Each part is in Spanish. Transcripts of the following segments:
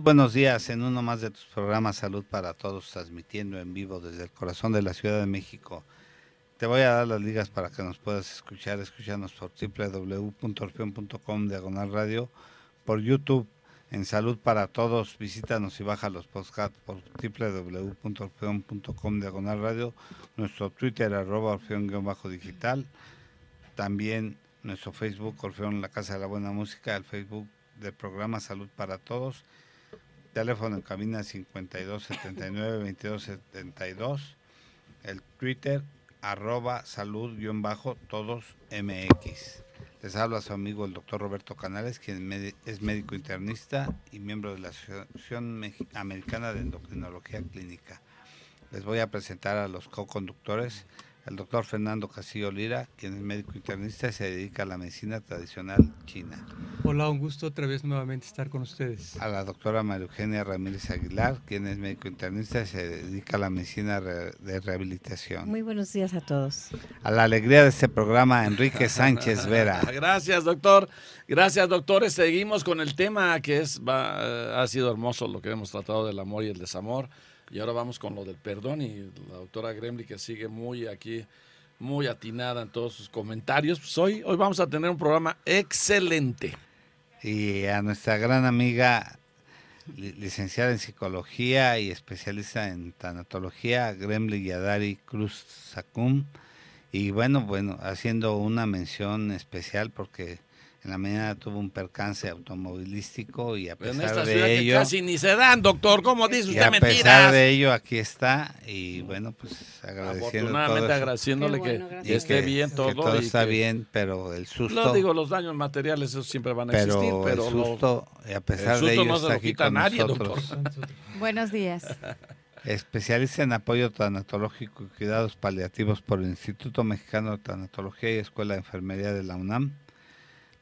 Buenos días en uno más de tus programas Salud para Todos, transmitiendo en vivo desde el corazón de la Ciudad de México. Te voy a dar las ligas para que nos puedas escuchar. Escúchanos por www.orfeon.com diagonal radio, por YouTube en Salud para Todos. Visítanos y baja los podcasts por www.orfeon.com diagonal radio, nuestro Twitter arroba orfeón-digital, también nuestro Facebook Orfeón La Casa de la Buena Música, el Facebook del programa Salud para Todos. Teléfono en cabina 52 79 22 72. El Twitter arroba salud bajo todos MX. Les habla su amigo el doctor Roberto Canales, quien es médico internista y miembro de la Asociación Americana de Endocrinología Clínica. Les voy a presentar a los co-conductores el doctor Fernando Castillo Lira, quien es médico internista y se dedica a la medicina tradicional china. Hola, un gusto otra vez nuevamente estar con ustedes. A la doctora María Eugenia Ramírez Aguilar, quien es médico internista y se dedica a la medicina de rehabilitación. Muy buenos días a todos. A la alegría de este programa, Enrique Sánchez Vera. Gracias, doctor. Gracias, doctores. Seguimos con el tema que es ha sido hermoso lo que hemos tratado del amor y el desamor. Y ahora vamos con lo del perdón y la doctora Gremlin que sigue muy aquí, muy atinada en todos sus comentarios. Pues hoy, hoy vamos a tener un programa excelente. Y a nuestra gran amiga, licenciada en psicología y especialista en tanatología, Gremlin Yadari Cruz Sacum. Y bueno, bueno, haciendo una mención especial porque en la mañana tuvo un percance automovilístico y a pesar de ello casi ni se dan doctor cómo dice usted mentiras a pesar de ello aquí está y bueno pues agradeciendo afortunadamente agradeciéndole que, esté bien todo que todo está bien pero el susto no digo los daños materiales esos siempre van a existir pero el susto a pesar de ello no está aquí con nadie, nosotros. doctor. buenos días. Especialista en apoyo tanatológico y cuidados paliativos por el Instituto Mexicano de Tanatología y Escuela de Enfermería de la UNAM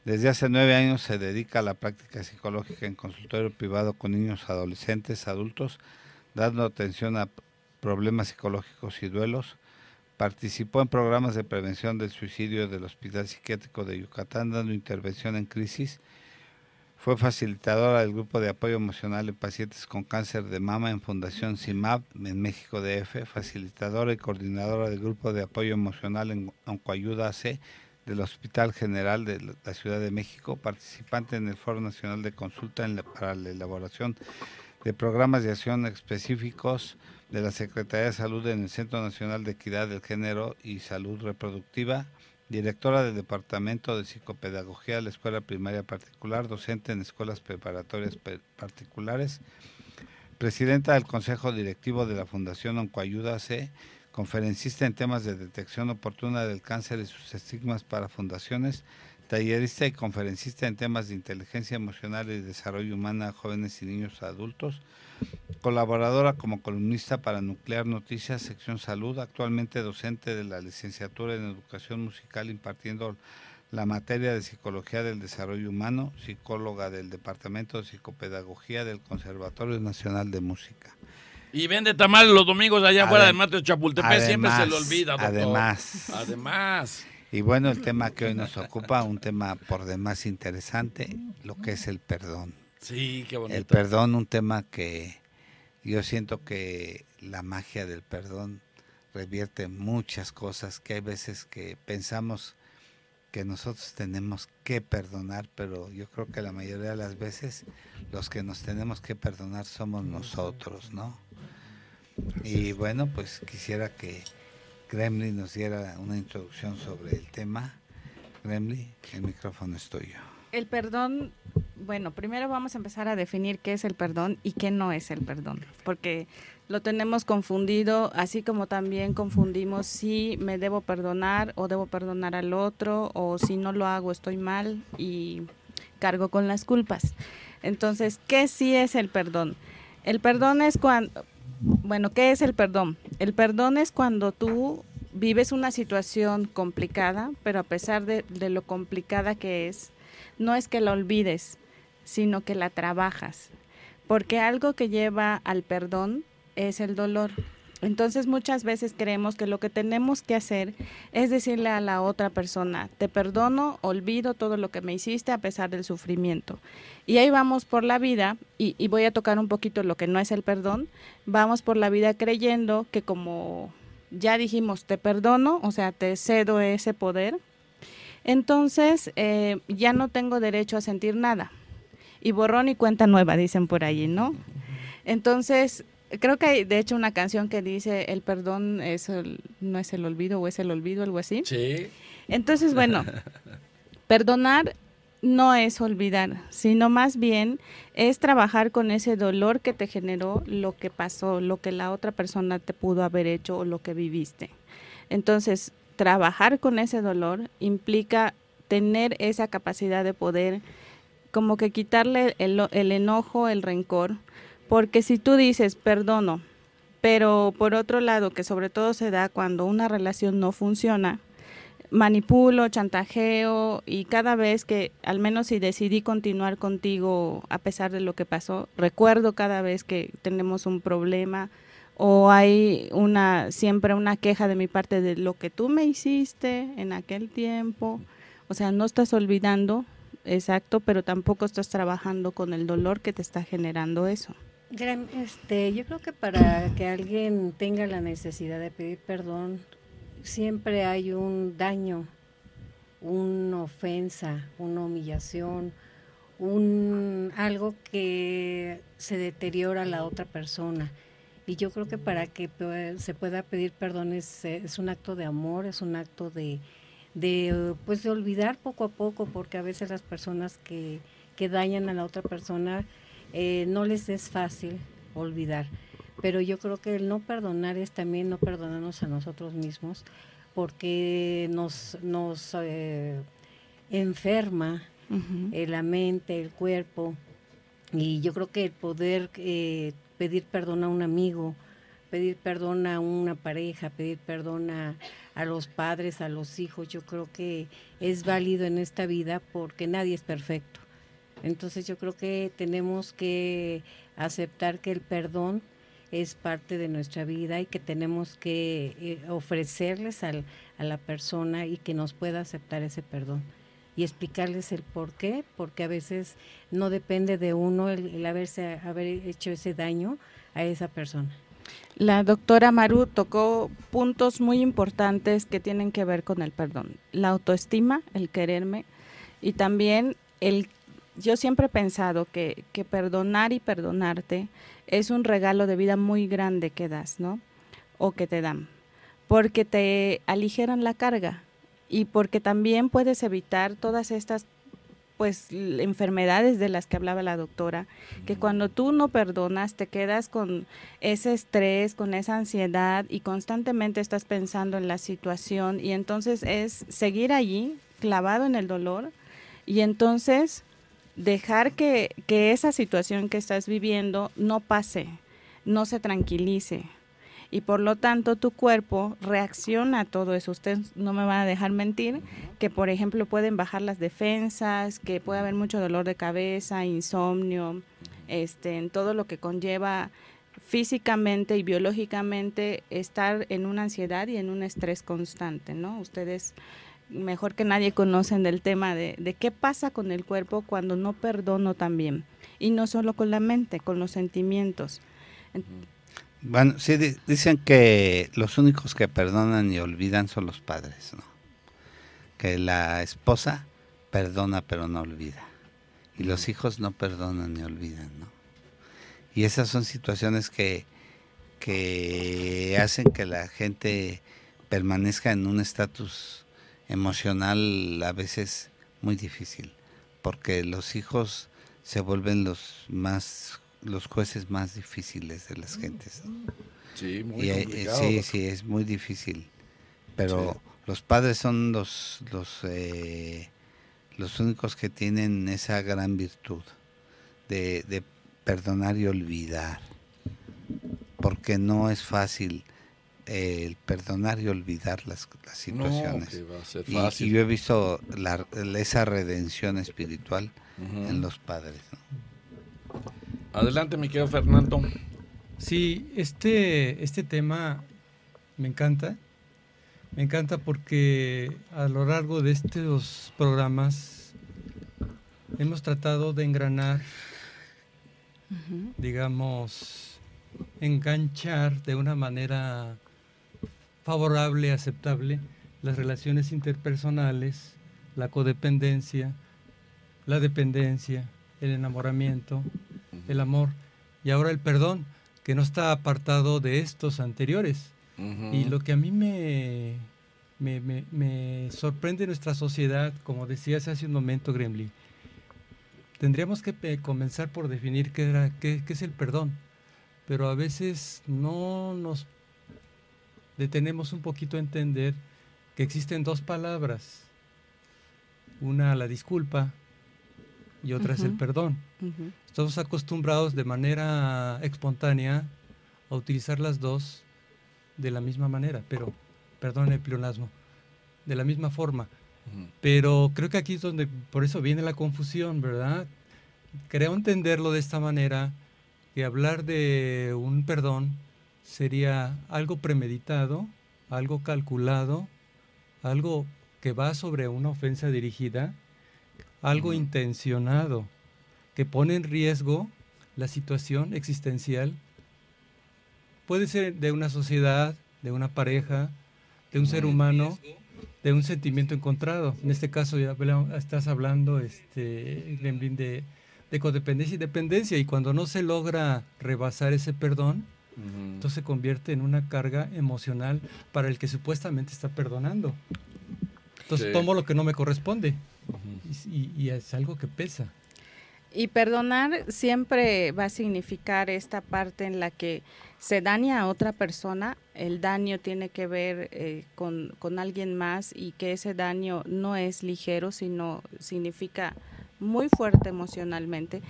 desde hace nueve años se dedica a la práctica psicológica en consultorio privado con niños, adolescentes, adultos, dando atención a problemas psicológicos y duelos. Participó en programas de prevención del suicidio del Hospital Psiquiátrico de Yucatán, dando intervención en crisis. Fue facilitadora del grupo de apoyo emocional en pacientes con cáncer de mama en Fundación CIMAP en México DF, facilitadora y coordinadora del grupo de apoyo emocional en Oncoayuda AC del Hospital General de la Ciudad de México, participante en el Foro Nacional de Consulta para la elaboración de programas de acción específicos de la Secretaría de Salud en el Centro Nacional de Equidad del Género y Salud Reproductiva, directora del Departamento de Psicopedagogía de la Escuela Primaria Particular, docente en escuelas preparatorias particulares, presidenta del Consejo Directivo de la Fundación Oncoayuda C, conferencista en temas de detección oportuna del cáncer y sus estigmas para fundaciones, tallerista y conferencista en temas de inteligencia emocional y desarrollo humana a jóvenes y niños adultos, colaboradora como columnista para Nuclear Noticias, sección salud, actualmente docente de la licenciatura en educación musical impartiendo la materia de psicología del desarrollo humano, psicóloga del Departamento de Psicopedagogía del Conservatorio Nacional de Música. Y vende tamales los domingos allá afuera del Mateo Chapultepec, siempre se le olvida, doctor. Además. Además. Y bueno, el tema que hoy nos ocupa, un tema por demás interesante, lo que es el perdón. Sí, qué bonito. El perdón, un tema que yo siento que la magia del perdón revierte muchas cosas que hay veces que pensamos que nosotros tenemos que perdonar, pero yo creo que la mayoría de las veces los que nos tenemos que perdonar somos nosotros, ¿no? Y bueno, pues quisiera que Gremlin nos diera una introducción sobre el tema. Gremlin, el micrófono es tuyo. El perdón, bueno, primero vamos a empezar a definir qué es el perdón y qué no es el perdón, porque lo tenemos confundido, así como también confundimos si me debo perdonar o debo perdonar al otro, o si no lo hago estoy mal y cargo con las culpas. Entonces, ¿qué sí es el perdón? El perdón es cuando, bueno, ¿qué es el perdón? El perdón es cuando tú vives una situación complicada, pero a pesar de, lo complicada que es, no es que la olvides, sino que la trabajas. Porque algo que lleva al perdón es el dolor. Entonces muchas veces creemos que lo que tenemos que hacer es decirle a la otra persona, te perdono, olvido todo lo que me hiciste a pesar del sufrimiento. Y ahí vamos por la vida, y, voy a tocar un poquito lo que no es el perdón, vamos por la vida creyendo que como ya dijimos, te perdono, o sea, te cedo ese poder, entonces eh, ya no tengo derecho a sentir nada. Y borrón y cuenta nueva, dicen por allí, ¿no? Entonces, creo que hay de hecho una canción que dice el perdón es no es el olvido o es el olvido, algo así. Sí. Entonces, bueno, perdonar no es olvidar, sino más bien es trabajar con ese dolor que te generó lo que pasó, lo que la otra persona te pudo haber hecho o lo que viviste. Entonces, trabajar con ese dolor implica tener esa capacidad de poder como que quitarle el, enojo, el rencor, porque si tú dices perdono, pero por otro lado, que sobre todo se da cuando una relación no funciona, manipulo, chantajeo y cada vez que, al menos si decidí continuar contigo a pesar de lo que pasó, recuerdo cada vez que tenemos un problema, o hay una siempre una queja de mi parte de lo que tú me hiciste en aquel tiempo. O sea, no estás olvidando, exacto, pero tampoco estás trabajando con el dolor que te está generando eso. Este, yo creo que para que alguien tenga la necesidad de pedir perdón, siempre hay un daño, una ofensa, una humillación, un algo que se deteriora a la otra persona. Y yo creo que para que se pueda pedir perdón es, un acto de amor, es un acto de, de, pues de olvidar poco a poco, porque a veces las personas que, que dañan a la otra persona eh, no les es fácil olvidar. Pero yo creo que el no perdonar es también no perdonarnos a nosotros mismos, porque nos, nos eh, enferma eh, la mente, el cuerpo, y yo creo que el poder pedir perdón a un amigo, pedir perdón a una pareja, pedir perdón a, los padres, a los hijos, yo creo que es válido en esta vida porque nadie es perfecto. Entonces yo creo que tenemos que aceptar que el perdón es parte de nuestra vida y que tenemos que eh, ofrecerles a la persona y que nos pueda aceptar ese perdón y explicarles el por qué, porque a veces no depende de uno el, haberse haber hecho ese daño a esa persona. La doctora Maru tocó puntos muy importantes que tienen que ver con el perdón. La autoestima, el quererme y también el yo siempre he pensado que, que perdonar y perdonarte es un regalo de vida muy grande que das, ¿no? O que te dan, porque te aligeran la carga y porque también puedes evitar todas estas pues enfermedades de las que hablaba la doctora, que cuando tú no perdonas te quedas con ese estrés, con esa ansiedad y constantemente estás pensando en la situación y entonces es seguir allí clavado en el dolor y entonces dejar que, que esa situación que estás viviendo no pase, no se tranquilice, y por lo tanto tu cuerpo reacciona a todo eso. Ustedes no me van a dejar mentir que, por ejemplo, pueden bajar las defensas, que puede haber mucho dolor de cabeza, insomnio, este, en todo lo que conlleva físicamente y biológicamente estar en una ansiedad y en un estrés constante, ¿no? Ustedes mejor que nadie conocen del tema de, de qué pasa con el cuerpo cuando no perdono también. Y no solo con la mente, con los sentimientos. Bueno, sí, dicen que los únicos que perdonan y olvidan son los padres, ¿no? Que la esposa perdona pero no olvida. Y los hijos no perdonan ni olvidan, ¿no? Y esas son situaciones que, que hacen que la gente permanezca en un estatus emocional a veces muy difícil, porque los hijos se vuelven los más los jueces más difíciles de las gentes. Sí, muy eh, sí, sí, es muy difícil. Pero los padres son los, los, eh, los únicos que tienen esa gran virtud de, perdonar y olvidar. Porque no es fácil eh, el perdonar y olvidar las, situaciones. y, yo he visto esa redención espiritual en los padres. ¿no? Adelante, mi querido Fernando. Sí, este, este tema me encanta. Me encanta porque a lo largo de estos programas hemos tratado de engranar, digamos, enganchar de una manera favorable, aceptable, las relaciones interpersonales, la codependencia, la dependencia, el enamoramiento, el amor y ahora el perdón, que no está apartado de estos anteriores. Y lo que a mí me, me, sorprende nuestra sociedad, como decías hace un momento, Gremlin, tendríamos que comenzar por definir qué, era, qué, qué es el perdón, pero a veces no nos detenemos un poquito a entender que existen dos palabras, una la disculpa y otra es el perdón. Estamos acostumbrados de manera espontánea a utilizar las dos de la misma manera, pero, perdón el pleonasmo, de la misma forma. Pero creo que aquí es donde, por eso viene la confusión, ¿verdad? Creo entenderlo de esta manera, que hablar de un perdón sería algo premeditado, algo calculado, algo que va sobre una ofensa dirigida, algo intencionado, que pone en riesgo la situación existencial. Puede ser de una sociedad, de una pareja, de un ser humano, de un sentimiento encontrado. En este caso ya estás hablando este, de, de codependencia y dependencia y cuando no se logra rebasar ese perdón, entonces se convierte en una carga emocional para el que supuestamente está perdonando. Entonces tomo lo que no me corresponde y, es algo que pesa. Y perdonar siempre va a significar esta parte en la que se daña a otra persona, el daño tiene que ver eh, con, con, alguien más y que ese daño no es ligero, sino significa muy fuerte emocionalmente,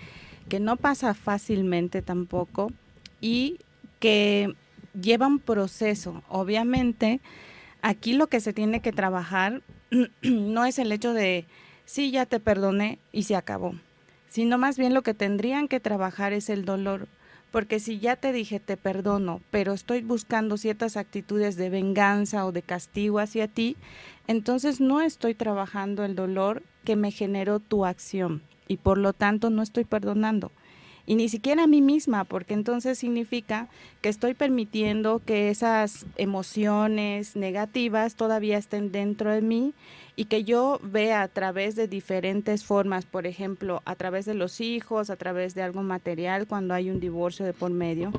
que no pasa fácilmente tampoco y que lleva un proceso. Obviamente, aquí lo que se tiene que trabajar no es el hecho de sí, ya te perdoné y se acabó, sino más bien lo que tendrían que trabajar es el dolor. Porque si ya te dije te perdono, pero estoy buscando ciertas actitudes de venganza o de castigo hacia ti, entonces no estoy trabajando el dolor que me generó tu acción y por lo tanto no estoy perdonando y ni siquiera a mí misma, porque entonces significa que estoy permitiendo que esas emociones negativas todavía estén dentro de mí y que yo vea a través de diferentes formas, por ejemplo, a través de los hijos, a través de algo material cuando hay un divorcio de por medio,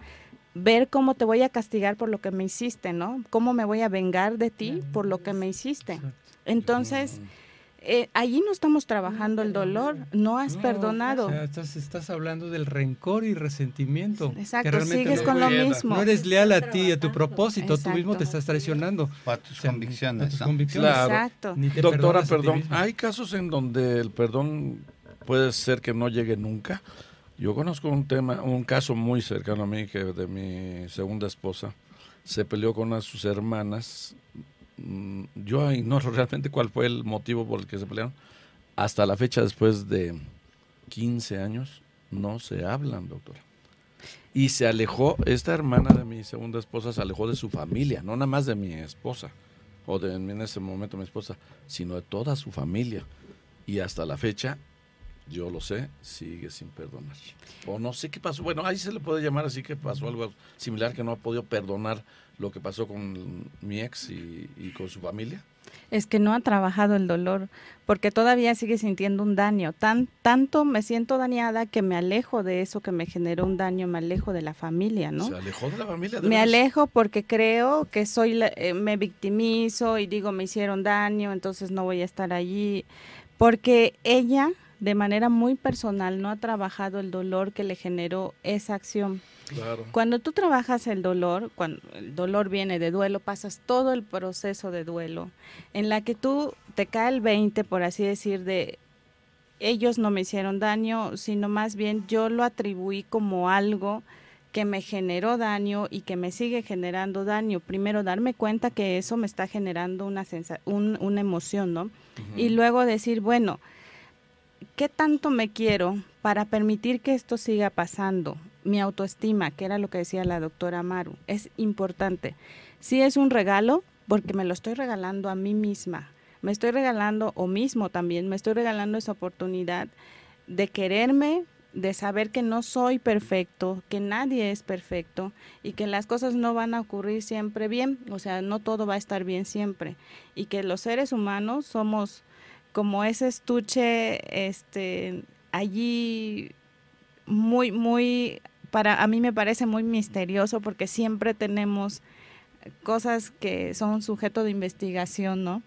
ver cómo te voy a castigar por lo que me hiciste, ¿no? Cómo me voy a vengar de ti por lo que me hiciste. Entonces, eh, allí no estamos trabajando el dolor, no has perdonado. estás, hablando del rencor y resentimiento. Exacto, sigues con lo mismo. No eres leal a ti, a tu propósito, tú mismo te estás traicionando. A tus convicciones. Exacto. Doctora, perdón, hay casos en donde el perdón puede ser que no llegue nunca. Yo conozco un tema, un caso muy cercano a mí que de mi segunda esposa se peleó con una de sus hermanas yo ignoro realmente cuál fue el motivo por el que se pelearon. Hasta la fecha, después de 15 años, no se hablan, doctora. Y se alejó, esta hermana de mi segunda esposa se alejó de su familia, no nada más de mi esposa, o de en ese momento mi esposa, sino de toda su familia. Y hasta la fecha, yo lo sé, sigue sin perdonar. O no sé qué pasó. Bueno, ahí se le puede llamar así que pasó algo similar que no ha podido perdonar lo que pasó con mi ex y, con su familia? Es que no ha trabajado el dolor, porque todavía sigue sintiendo un daño. Tan, tanto me siento dañada que me alejo de eso que me generó un daño, me alejo de la familia, ¿no? ¿Se alejó de la familia? me alejo porque creo que soy, eh, me victimizo y digo me hicieron daño, entonces no voy a estar allí. Porque ella, de manera muy personal, no ha trabajado el dolor que le generó esa acción. Cuando tú trabajas el dolor, cuando el dolor viene de duelo, pasas todo el proceso de duelo, en la que tú te cae el 20, por así decir, de ellos no me hicieron daño, sino más bien yo lo atribuí como algo que me generó daño y que me sigue generando daño. Primero darme cuenta que eso me está generando una, una emoción, ¿no? Y luego decir, bueno, ¿qué tanto me quiero para permitir que esto siga pasando? mi autoestima, que era lo que decía la doctora Maru, es importante. Sí es un regalo porque me lo estoy regalando a mí misma. Me estoy regalando, o mismo también, me estoy regalando esa oportunidad de quererme, de saber que no soy perfecto, que nadie es perfecto y que las cosas no van a ocurrir siempre bien, o sea, no todo va a estar bien siempre y que los seres humanos somos como ese estuche este allí muy muy para a mí me parece muy misterioso porque siempre tenemos cosas que son sujeto de investigación, ¿no?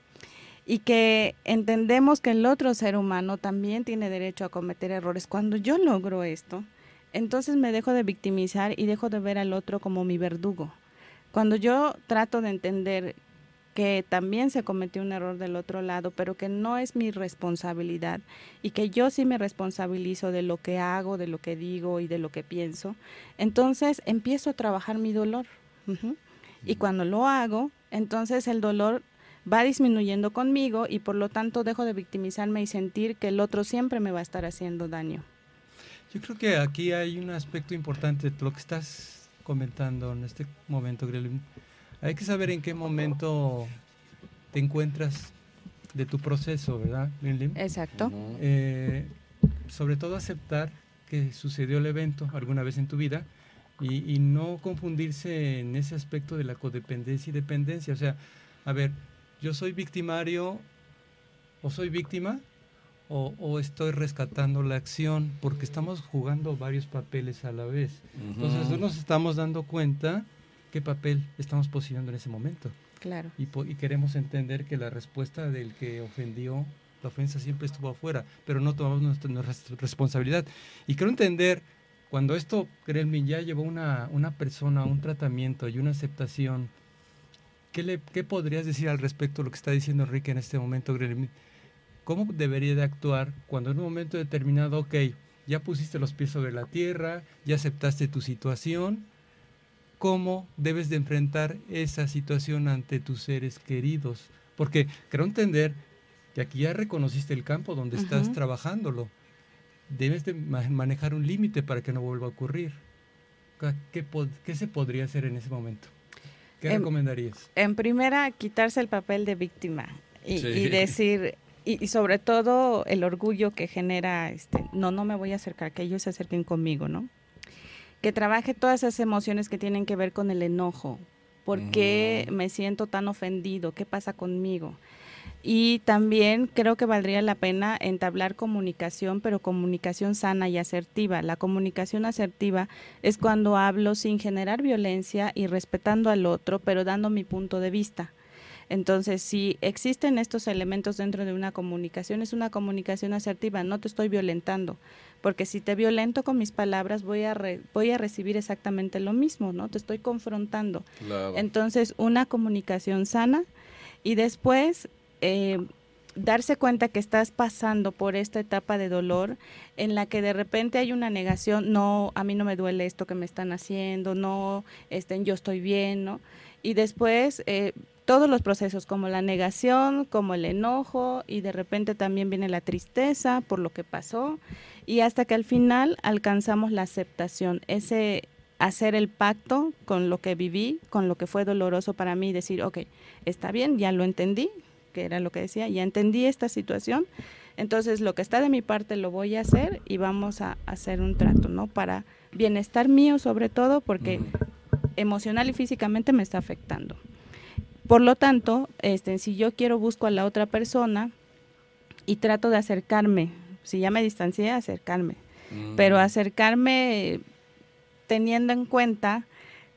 y que entendemos que el otro ser humano también tiene derecho a cometer errores. Cuando yo logro esto, entonces me dejo de victimizar y dejo de ver al otro como mi verdugo. Cuando yo trato de entender que también se cometió un error del otro lado, pero que no es mi responsabilidad y que yo sí me responsabilizo de lo que hago, de lo que digo y de lo que pienso, entonces empiezo a trabajar mi dolor. Y cuando lo hago, entonces el dolor va disminuyendo conmigo y por lo tanto dejo de victimizarme y sentir que el otro siempre me va a estar haciendo daño. Yo creo que aquí hay un aspecto importante de lo que estás comentando en este momento, Grelin. Hay que saber en qué momento te encuentras de tu proceso, ¿verdad, Grelin? Exacto. Eh, sobre todo aceptar que sucedió el evento alguna vez en tu vida y, y no confundirse en ese aspecto de la codependencia y dependencia. O sea, a ver, yo soy victimario o soy víctima o, estoy rescatando la acción, porque estamos jugando varios papeles a la vez. Entonces no nos estamos dando cuenta qué papel estamos posicionando en ese momento. Claro. Y, y, queremos entender que la respuesta del que ofendió, la ofensa siempre estuvo afuera, pero no tomamos nuestra, responsabilidad. Y quiero entender, cuando esto, créanme, ya llevó una, una persona a un tratamiento y una aceptación ¿Qué, podrías decir al respecto de lo que está diciendo Enrique en este momento, ¿Cómo debería de actuar cuando en un momento determinado, ok, ya pusiste los pies sobre la tierra, ya aceptaste tu situación, cómo debes de enfrentar esa situación ante tus seres queridos? Porque creo entender que aquí ya reconociste el campo donde estás trabajándolo. Debes de manejar un límite para que no vuelva a ocurrir. ¿Qué, ¿Qué se podría hacer en ese momento? ¿Qué en, recomendarías? En primera, quitarse el papel de víctima y, decir, y, sobre todo el orgullo que genera, este, no, no me voy a acercar, que ellos se acerquen conmigo, ¿no? Que trabaje todas esas emociones que tienen que ver con el enojo. ¿Por qué mm. me siento tan ofendido? ¿Qué pasa conmigo? Y también creo que valdría la pena entablar comunicación, pero comunicación sana y asertiva. La comunicación asertiva es cuando hablo sin generar violencia y respetando al otro, pero dando mi punto de vista. Entonces, si existen estos elementos dentro de una comunicación, es una comunicación asertiva, no te estoy violentando, porque si te violento con mis palabras, voy a, voy a recibir exactamente lo mismo, ¿no? Te estoy confrontando. Entonces, una comunicación sana y después eh, darse cuenta que estás pasando por esta etapa de dolor en la que de repente hay una negación, no, a mí no me duele esto que me están haciendo, no, este, yo estoy bien, ¿no? Y después eh, todos los procesos como la negación, como el enojo y de repente también viene la tristeza por lo que pasó y hasta que al final alcanzamos la aceptación, ese hacer el pacto con lo que viví, con lo que fue doloroso para mí, decir, ok, está bien, ya lo entendí, que era lo que decía, ya entendí esta situación, entonces lo que está de mi parte lo voy a hacer y vamos a hacer un trato, ¿no? Para bienestar mío sobre todo, porque emocional y físicamente me está afectando. Por lo tanto, este, si yo quiero busco a la otra persona y trato de acercarme, si ya me distancié, acercarme, pero acercarme teniendo en cuenta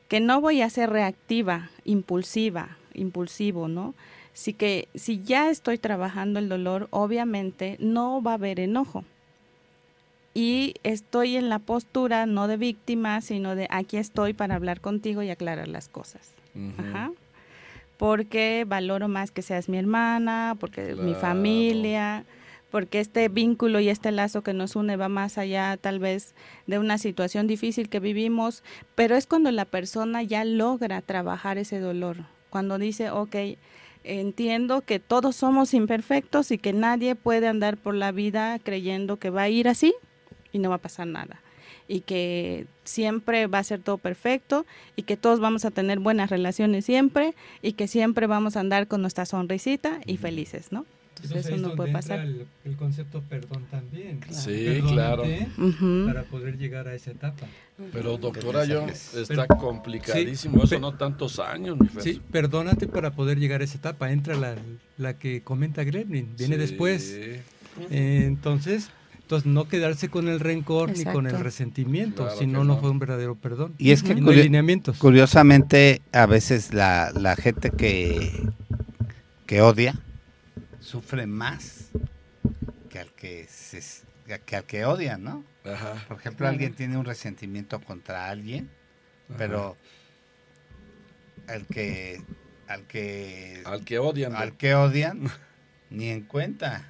que no voy a ser reactiva, impulsiva, impulsivo, ¿no? Así que si ya estoy trabajando el dolor, obviamente no va a haber enojo. Y estoy en la postura no de víctima, sino de aquí estoy para hablar contigo y aclarar las cosas. Porque valoro más que seas mi hermana, porque mi familia, porque este vínculo y este lazo que nos une va más allá tal vez de una situación difícil que vivimos, pero es cuando la persona ya logra trabajar ese dolor, cuando dice, ok, entiendo que todos somos imperfectos y que nadie puede andar por la vida creyendo que va a ir así y no va a pasar nada. y que siempre va a ser todo perfecto y que todos vamos a tener buenas relaciones siempre y que siempre vamos a andar con nuestra sonrisita y felices, ¿no? Entonces, eso no puede pasar. El, el, concepto perdón también. Sí, claro. Para poder llegar a esa etapa. Pero doctora, yo está complicadísimo, eso no tantos años. Mi sí, perdónate para poder llegar a esa etapa. Entra la, la que comenta Gremlin, viene después. Eh, entonces, entonces, no quedarse con el rencor ni con el resentimiento, si no, no fue un verdadero perdón. Y es que curiosamente, a veces la, la gente que, que odia, sufre más que al que, se, que, al que odia, ¿no? Por ejemplo, alguien tiene un resentimiento contra alguien, pero al que al que al que odian al que odian ni en cuenta.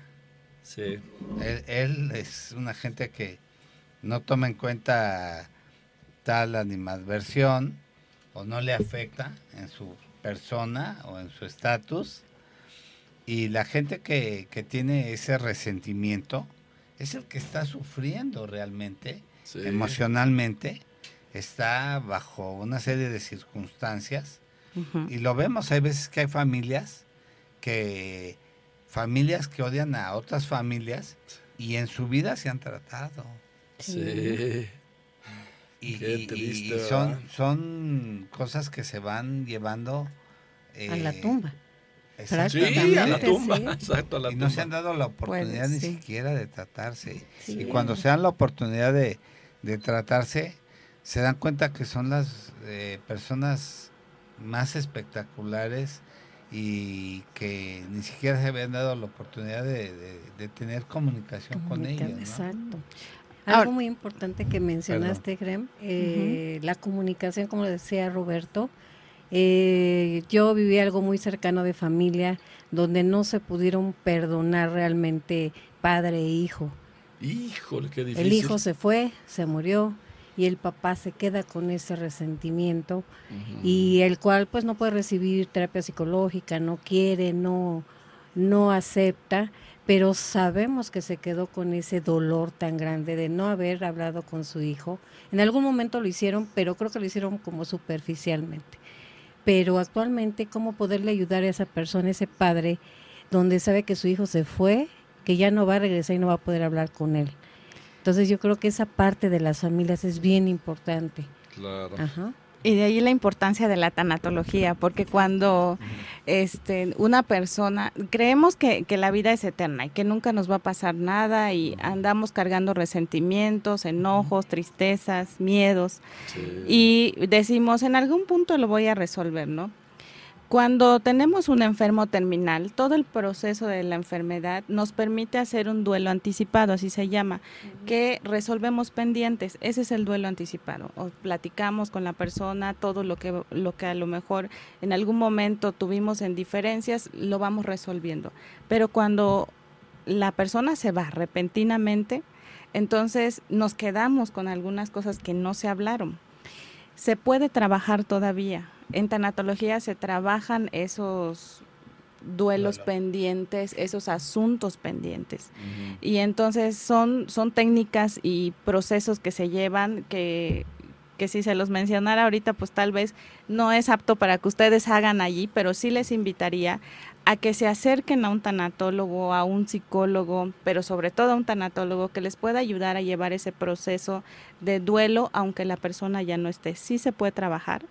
Sí. Él, él, es una gente que no toma en cuenta tal animadversión o no le afecta en su persona o en su estatus y la gente que, tiene ese resentimiento es el que está sufriendo realmente, emocionalmente, está bajo una serie de circunstancias. Y lo vemos, hay veces que hay familias que familias que odian a otras familias y en su vida se han tratado. Sí. Y, son, son cosas que se van llevando a la eh, tumba. Sí, a la tumba. Exacto, a la y no se han dado la oportunidad ni siquiera de tratarse. Y cuando se dan la oportunidad de, tratarse, se dan cuenta que son las eh, personas más espectaculares y que ni siquiera se habían dado la oportunidad de, tener comunicación con ellos. Exacto. Algo muy importante que mencionaste, Grem, eh, la comunicación, como decía Roberto, eh, yo viví algo muy cercano de familia donde no se pudieron perdonar realmente padre e hijo. Híjole, qué difícil. El hijo se fue, se murió y el papá se queda con ese resentimiento y el cual pues no puede recibir terapia psicológica, no quiere, no no acepta, pero sabemos que se quedó con ese dolor tan grande de no haber hablado con su hijo. En algún momento lo hicieron, pero creo que lo hicieron como superficialmente pero actualmente cómo poderle ayudar a esa persona, ese padre, donde sabe que su hijo se fue, que ya no va a regresar y no va a poder hablar con él. Entonces yo creo que esa parte de las familias es bien importante. Claro. Ajá. Y de ahí la importancia de la tanatología, porque cuando este, una persona, creemos que, que, la vida es eterna y que nunca nos va a pasar nada y andamos cargando resentimientos, enojos, tristezas, miedos y decimos, en algún punto lo voy a resolver, ¿no? Cuando tenemos un enfermo terminal, todo el proceso de la enfermedad nos permite hacer un duelo anticipado, así se llama, que resolvemos pendientes. Ese es el duelo anticipado. O platicamos con la persona todo lo que, lo que a lo mejor en algún momento tuvimos en diferencias, lo vamos resolviendo. Pero cuando la persona se va repentinamente, entonces nos quedamos con algunas cosas que no se hablaron. Se puede trabajar todavía en tanatología se trabajan esos duelos pendientes, esos asuntos pendientes. Y entonces son, son técnicas y procesos que se llevan que, que si se los mencionara ahorita, pues tal vez no es apto para que ustedes hagan allí, pero sí les invitaría a que se acerquen a un tanatólogo, a un psicólogo, pero sobre todo a un tanatólogo que les pueda ayudar a llevar ese proceso de duelo, aunque la persona ya no esté. Sí se puede trabajar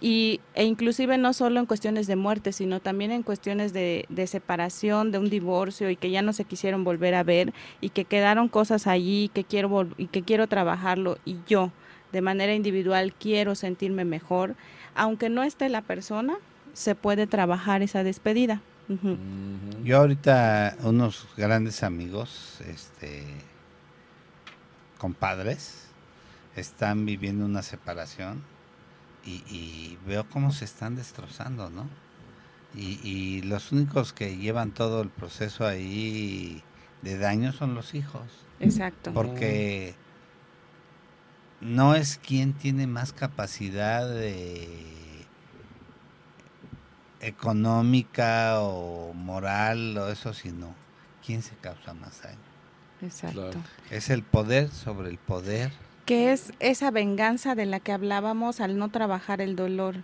y, e inclusive no solo en cuestiones de muerte, sino también en cuestiones de, separación, de un divorcio y que ya no se quisieron volver a ver y que quedaron cosas allí que quiero y que quiero trabajarlo y yo de manera individual quiero sentirme mejor, aunque no esté la persona, se puede trabajar esa despedida. Yo ahorita unos grandes amigos, este, compadres, están viviendo una separación y, veo cómo se están destrozando, ¿no? Y, los únicos que llevan todo el proceso ahí de daño son los hijos. Exacto. Porque no es quien tiene más capacidad económica o moral o eso, sino quién se causa más daño. Exacto. Es el poder sobre el poder que es esa venganza de la que hablábamos al no trabajar el dolor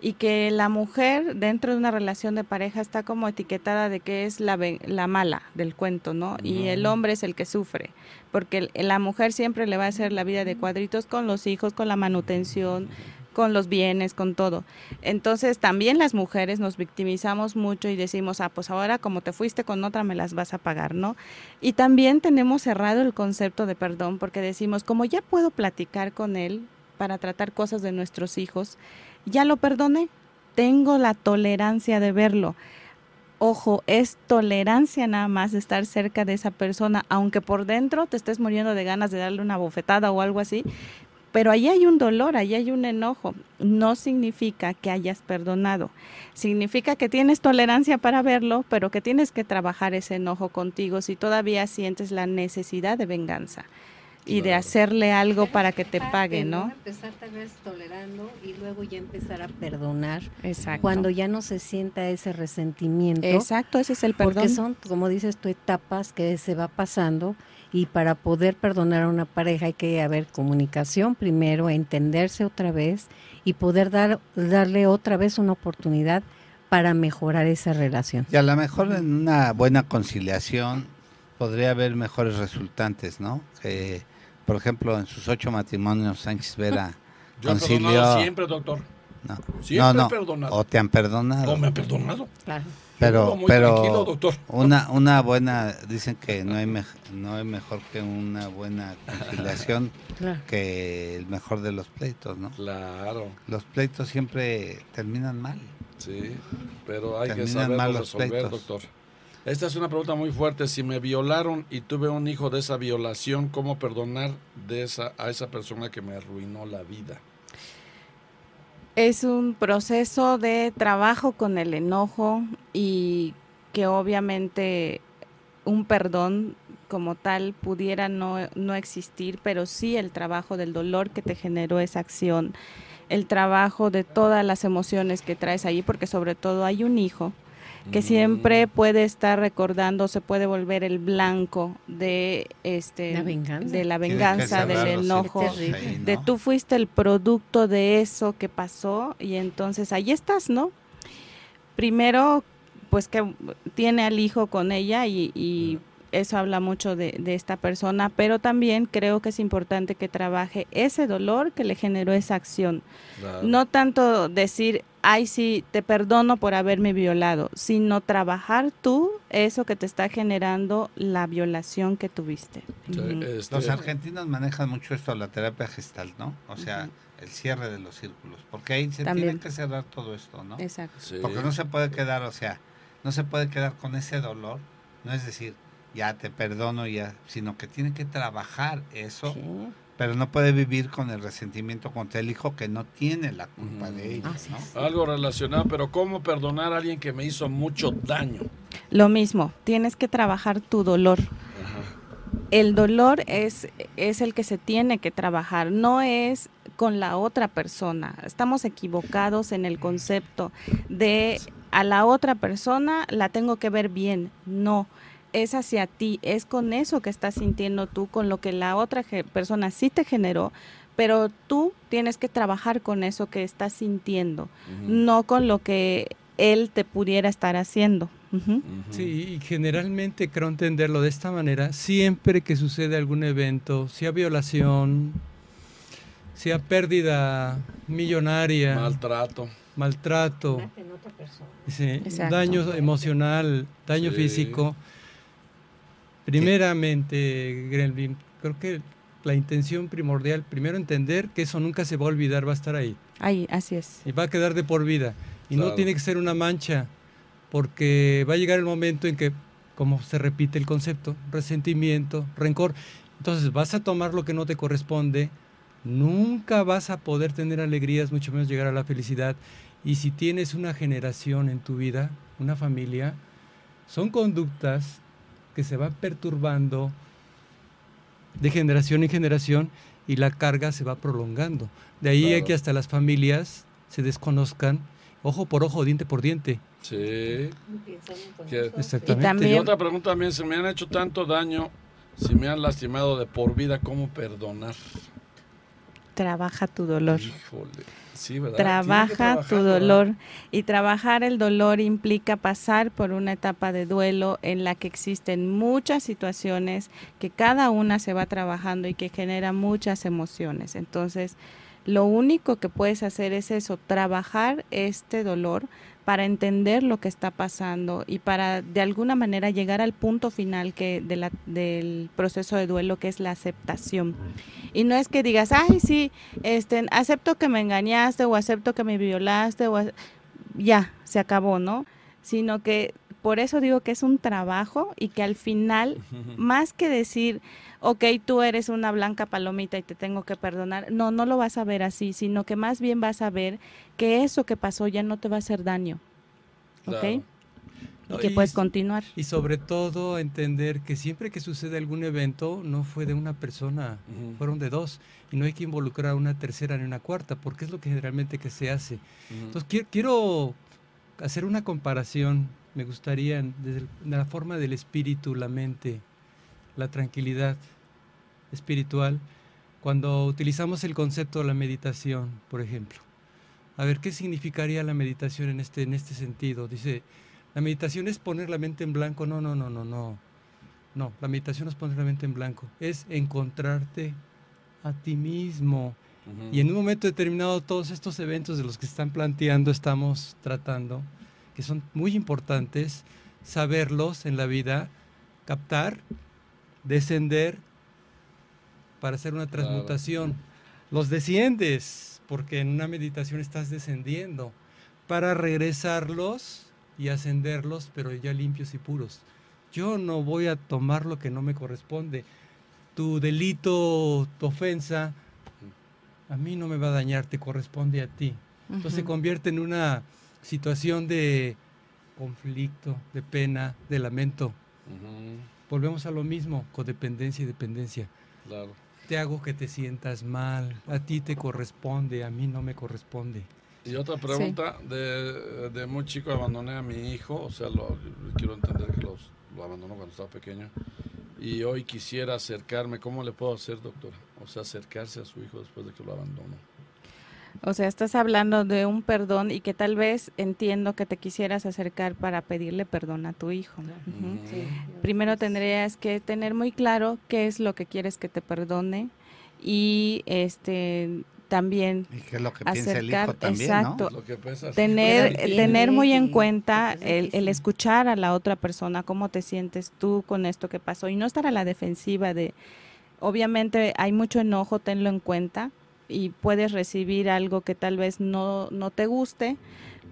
y que la mujer dentro de una relación de pareja está como etiquetada de que es la, la mala del cuento, ¿no? Y el hombre es el que sufre, porque la mujer siempre le va a hacer la vida de cuadritos con los hijos, con la manutención, con los bienes, con todo. Entonces también las mujeres nos victimizamos mucho y decimos, ah, pues ahora como te fuiste con otra me las vas a pagar, ¿no? Y también tenemos cerrado el concepto de perdón porque decimos, como ya puedo platicar con él para tratar cosas de nuestros hijos, ya lo perdoné, tengo la tolerancia de verlo. Ojo, es tolerancia nada más estar cerca de esa persona, aunque por dentro te estés muriendo de ganas de darle una bofetada o algo así, pero ahí hay un dolor, ahí hay un enojo. No significa que hayas perdonado. Significa que tienes tolerancia para verlo, pero que tienes que trabajar ese enojo contigo si todavía sientes la necesidad de venganza y de hacerle algo para que te pague, ¿no? Empezar tal vez tolerando y luego ya empezar a perdonar. Exacto. Cuando ya no se sienta ese resentimiento. Exacto, ese es el perdón. Porque son, como dices tú, etapas que se va pasando y para poder perdonar a una pareja hay que haber comunicación primero, entenderse otra vez y poder dar, darle otra vez una oportunidad para mejorar esa relación. Y a lo mejor en una buena conciliación podría haber mejores resultantes, ¿no? Que por ejemplo, en sus ocho matrimonios, Sánchez Vera Yo concilió. siempre, doctor. No, siempre no, perdonado. O te han perdonado. O me han perdonado. Claro. Pero, pero doctor. una una buena dicen que no hay no hay mejor que una buena conciliación que el mejor de los pleitos, ¿no? Claro. Los pleitos siempre terminan mal. Sí, pero hay que saber resolver, doctor. Esta es una pregunta muy fuerte. Si me violaron y tuve un hijo de esa violación, ¿cómo perdonar de esa, a esa persona que me arruinó la vida? Es un proceso de trabajo con el enojo y que obviamente un perdón como tal pudiera no, no existir, pero sí el trabajo del dolor que te generó esa acción, el trabajo de todas las emociones que traes ahí, porque sobre todo hay un hijo que siempre puede estar recordando, se puede volver el blanco de este la venganza. de la venganza, del enojo, de tú fuiste el producto de eso que pasó y entonces ahí estás, ¿no? Primero, pues que tiene al hijo con ella y, eso habla mucho de, de, esta persona, pero también creo que es importante que trabaje ese dolor que le generó esa acción. No tanto decir, ay, sí, te perdono por haberme violado, sino trabajar tú eso que te está generando la violación que tuviste. Este, Los argentinos manejan mucho esto, la terapia gestal, ¿no? O sea, el cierre de los círculos, porque ahí se tiene que cerrar todo esto, ¿no? Exacto. Porque no se puede quedar, o sea, no se puede quedar con ese dolor, no es decir, ya te perdono, ya, sino que tiene que trabajar eso pero no puede vivir con el resentimiento contra el hijo que no tiene la culpa de ella. Algo relacionado, pero ¿cómo perdonar a alguien que me hizo mucho daño? Lo mismo, tienes que trabajar tu dolor. El dolor es, es el que se tiene que trabajar, no es con la otra persona. Estamos equivocados en el concepto de a la otra persona la tengo que ver bien. No, es hacia ti, es con eso que estás sintiendo tú, con lo que la otra persona sí te generó, pero tú tienes que trabajar con eso que estás sintiendo, no con lo que él te pudiera estar haciendo. Sí, y generalmente creo entenderlo de esta manera, siempre que sucede algún evento, sea violación, sea pérdida millonaria, maltrato, maltrato, daño emocional, daño físico, Primeramente, Gremlin, creo que la intención primordial, primero entender que eso nunca se va a olvidar, va a estar ahí. Ahí, así es. Y va a quedar de por vida. Y no tiene que ser una mancha, porque va a llegar el momento en que, como se repite el concepto, resentimiento, rencor, entonces vas a tomar lo que no te corresponde, nunca vas a poder tener alegrías, mucho menos llegar a la felicidad. Y si tienes una generación en tu vida, una familia, son conductas que se va perturbando de generación en generación y la carga se va prolongando. De ahí que hasta las familias se desconozcan ojo por ojo, diente por diente. Sí. Exactamente. Y, otra pregunta también, si me han hecho tanto daño, si me han lastimado de por vida, ¿cómo perdonar? trabaja tu dolor. Híjole. Trabaja tu dolor y trabajar el dolor implica pasar por una etapa de duelo en la que existen muchas situaciones que cada una se va trabajando y que genera muchas emociones. Entonces, lo único que puedes hacer es eso, trabajar este dolor para entender lo que está pasando y para de alguna manera llegar al punto final que de la- del proceso de duelo que es la aceptación. Y no es que digas, ay, sí, este, acepto que me engañaste o acepto que me violaste o ya, se acabó, ¿no? Sino que por eso digo que es un trabajo y que al final, más que decir, ok, tú eres una blanca palomita y te tengo que perdonar, no, no lo vas a ver así, sino que más bien vas a ver que eso que pasó ya no te va a hacer daño, ¿ok? Claro. No, y que y puedes continuar. Y sobre todo entender que siempre que sucede algún evento no fue de una persona, fueron de dos. Y no hay que involucrar a una tercera ni una cuarta, porque es lo que generalmente que se hace. Entonces qui- quiero hacer una comparación, me gustaría, desde la forma del espíritu, la mente, la tranquilidad espiritual, cuando utilizamos el concepto de la meditación, por ejemplo. A ver, ¿qué significaría la meditación en este, en este sentido? Dice, la meditación es poner la mente en blanco. No, no, no, no, no. No, la meditación es poner la mente en blanco. Es encontrarte a ti mismo. Y en un momento determinado todos estos eventos de los que están planteando estamos tratando, que son muy importantes, saberlos en la vida, captar, descender para hacer una Claro. transmutación. Los desciendes, porque en una meditación estás descendiendo, para regresarlos y ascenderlos, pero ya limpios y puros. Yo no voy a tomar lo que no me corresponde. Tu delito, tu ofensa, a mí no me va a dañar, te corresponde a ti. Entonces se convierte en una situación de conflicto, de pena, de lamento. Volvemos a lo mismo, codependencia y dependencia. Claro. Te hago que te sientas mal, a ti te corresponde, a mí no me corresponde. Y otra pregunta, de, de muy chico abandoné a mi hijo, o sea, lo, quiero entender que los, lo abandonó cuando estaba pequeño, y hoy quisiera acercarme, ¿cómo le puedo hacer, doctora? O sea, acercarse a su hijo después de que lo abandonó. O sea, estás hablando de un perdón y que tal vez entiendo que te quisieras acercar para pedirle perdón a tu hijo. Sí, Primero tendrías que tener muy claro qué es lo que quieres que te perdone y este también Y qué es lo que piensa el hijo acercar, también, exacto, Lo que tener, tener muy en cuenta el, el escuchar a la otra persona, cómo te sientes tú con esto que pasó y no estar a la defensiva de, obviamente hay mucho enojo, tenlo en cuenta y puedes recibir algo que tal vez no, no te guste,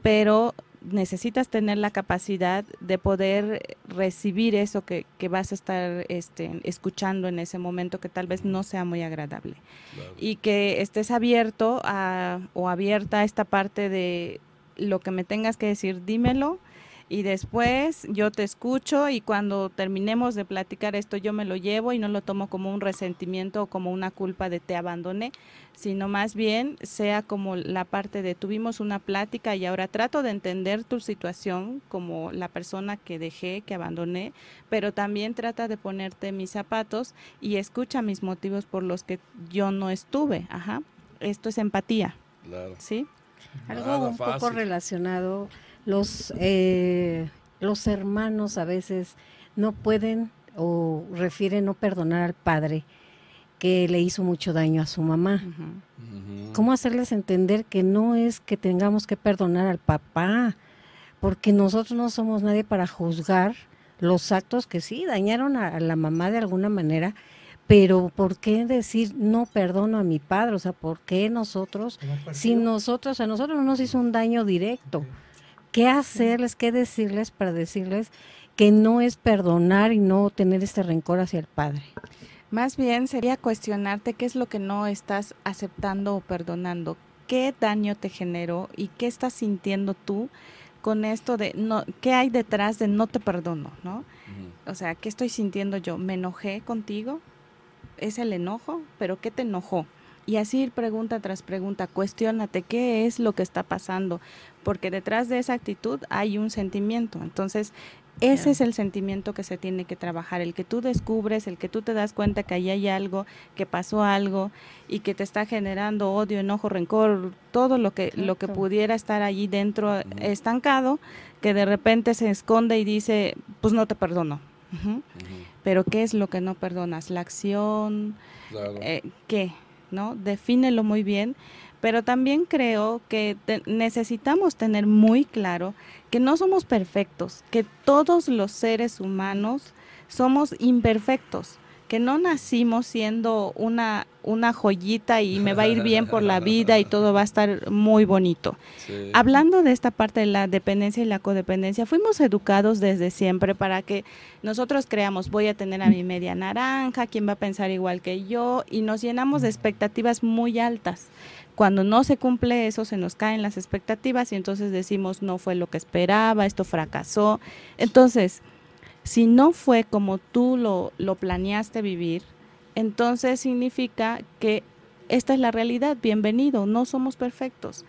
pero necesitas tener la capacidad de poder recibir eso que, que vas a estar este, escuchando en ese momento que tal vez no sea muy agradable Claro. y que estés abierto a, o abierta a esta parte de lo que me tengas que decir, dímelo y después yo te escucho y cuando terminemos de platicar esto yo me lo llevo y no lo tomo como un resentimiento o como una culpa de te abandoné, sino más bien sea como la parte de tuvimos una plática y ahora trato de entender tu situación como la persona que dejé, que abandoné, pero también trata de ponerte mis zapatos y escucha mis motivos por los que yo no estuve. Ajá. Esto es empatía, Claro. ¿sí? Algo Nada un poco relacionado, los, eh, los hermanos a veces no pueden o refieren no perdonar al padre que le hizo mucho daño a su mamá. ¿Cómo hacerles entender que no es que tengamos que perdonar al papá? Porque nosotros no somos nadie para juzgar los actos que sí dañaron a, a la mamá de alguna manera, pero ¿por qué decir no perdono a mi padre? O sea, ¿por qué nosotros, si nosotros, a nosotros no nos hizo un daño directo? ¿Qué hacerles, qué decirles para decirles que no es perdonar y no tener este rencor hacia el padre? Más bien sería cuestionarte qué es lo que no estás aceptando o perdonando, qué daño te generó y qué estás sintiendo tú con esto de no, qué hay detrás de no te perdono, ¿no? O sea, ¿qué estoy sintiendo yo? ¿Me enojé contigo? ¿Es el enojo? ¿Pero qué te enojó? Y así ir pregunta tras pregunta, cuestiónate qué es lo que está pasando, porque detrás de esa actitud hay un sentimiento. Entonces, Ese es el sentimiento que se tiene que trabajar, el que tú descubres, el que tú te das cuenta que ahí hay algo, que pasó algo y que te está generando odio, enojo, rencor, todo lo que lo que pudiera estar allí dentro estancado, que de repente se esconde y dice, pues no te perdono. Pero ¿qué es lo que no perdonas? La acción, eh, ¿qué? ¿No? Defínelo muy bien pero también creo que necesitamos tener muy claro que no somos perfectos, que todos los seres humanos somos imperfectos, que no nacimos siendo una, una joyita y me va a ir bien por la vida y todo va a estar muy bonito. Hablando de esta parte de la dependencia y la codependencia, fuimos educados desde siempre para que nosotros creamos, voy a tener a mi media naranja, quién va a pensar igual que yo, y nos llenamos de expectativas muy altas. Cuando no se cumple eso, se nos caen las expectativas y entonces decimos, no fue lo que esperaba, esto fracasó. Entonces, si no fue como tú lo, lo planeaste vivir, entonces significa que esta es la realidad, bienvenido, no somos perfectos.